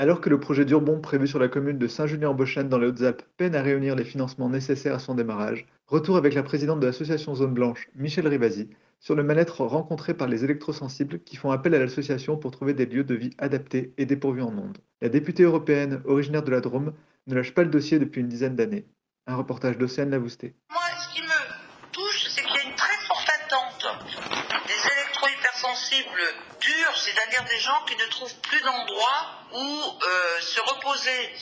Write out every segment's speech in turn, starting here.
Alors que le projet d'Urbon prévu sur la commune de Saint-Julien-en-Beauchêne dans les Hautes-Alpes peine à réunir les financements nécessaires à son démarrage, retour avec la présidente de l'association Zone Blanche, Michel Rivasi, sur le mal-être rencontré par les électrosensibles qui font appel à l'association pour trouver des lieux de vie adaptés et dépourvus en ondes. La députée européenne, originaire de la Drôme, ne lâche pas le dossier depuis une dizaine d'années. Un reportage d'Océane Lavousté. Durs, c'est-à-dire des gens qui ne trouvent plus d'endroit où euh, se reposer,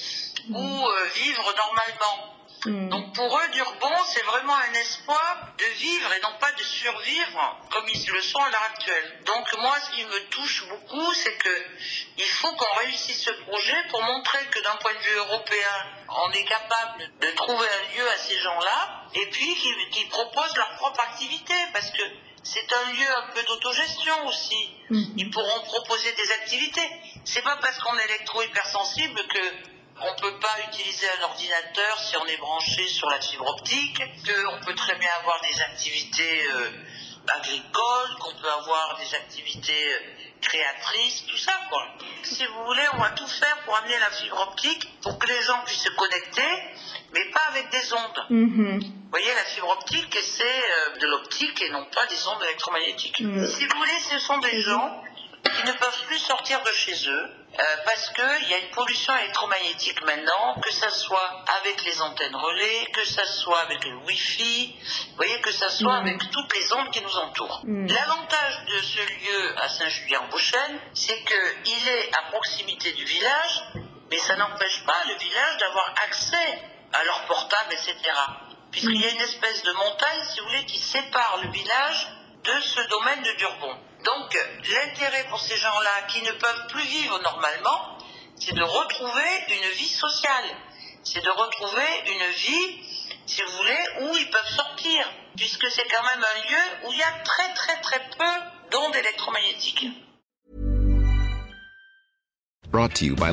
où euh, vivre normalement. Donc pour eux, Durbon, c'est vraiment un espoir de vivre et non pas de survivre comme ils le sont à l'heure actuelle. Donc moi, ce qui me touche beaucoup, c'est que il faut qu'on réussisse ce projet pour montrer que d'un point de vue européen, on est capable de trouver un lieu à ces gens-là et puis qu'ils qu'ils proposent leur propre activité parce que c'est un lieu un peu d'autogestion aussi. Ils pourront proposer des activités. C'est pas parce qu'on est électro-hypersensible que on ne peut pas utiliser un ordinateur si on est branché sur la fibre optique, qu'on peut très bien avoir des activités euh, agricoles, qu'on peut avoir des activités euh, créatrices, tout ça quoi. Si vous voulez, on va tout faire pour amener la fibre optique pour que les gens puissent se connecter, mais pas avec des ondes. Vous voyez, la fibre optique, c'est euh, de l'optique et non pas des ondes électromagnétiques. Si vous voulez, ce sont des gens qui ne peuvent plus sortir de chez eux euh, parce qu'il y a une pollution électromagnétique maintenant, que ça soit avec les antennes relais, que ça soit avec le Wi-Fi, vous voyez, que ça soit avec toutes les ondes qui nous entourent. L'avantage de ce lieu à Saint-Julien-en-Beauchêne, c'est qu'il est à proximité du village, mais ça n'empêche pas le village d'avoir accès à leur portable, etc. Puisqu'il y a une espèce de montagne, si vous voulez, qui sépare le village de ce domaine de Durbon. Donc, l'intérêt pour ces gens-là qui ne peuvent plus vivre normalement, c'est de retrouver une vie sociale. C'est de retrouver une vie, si vous voulez, où ils peuvent sortir. Puisque c'est quand même un lieu où il y a très très très peu d'ondes électromagnétiques. Brought to you by.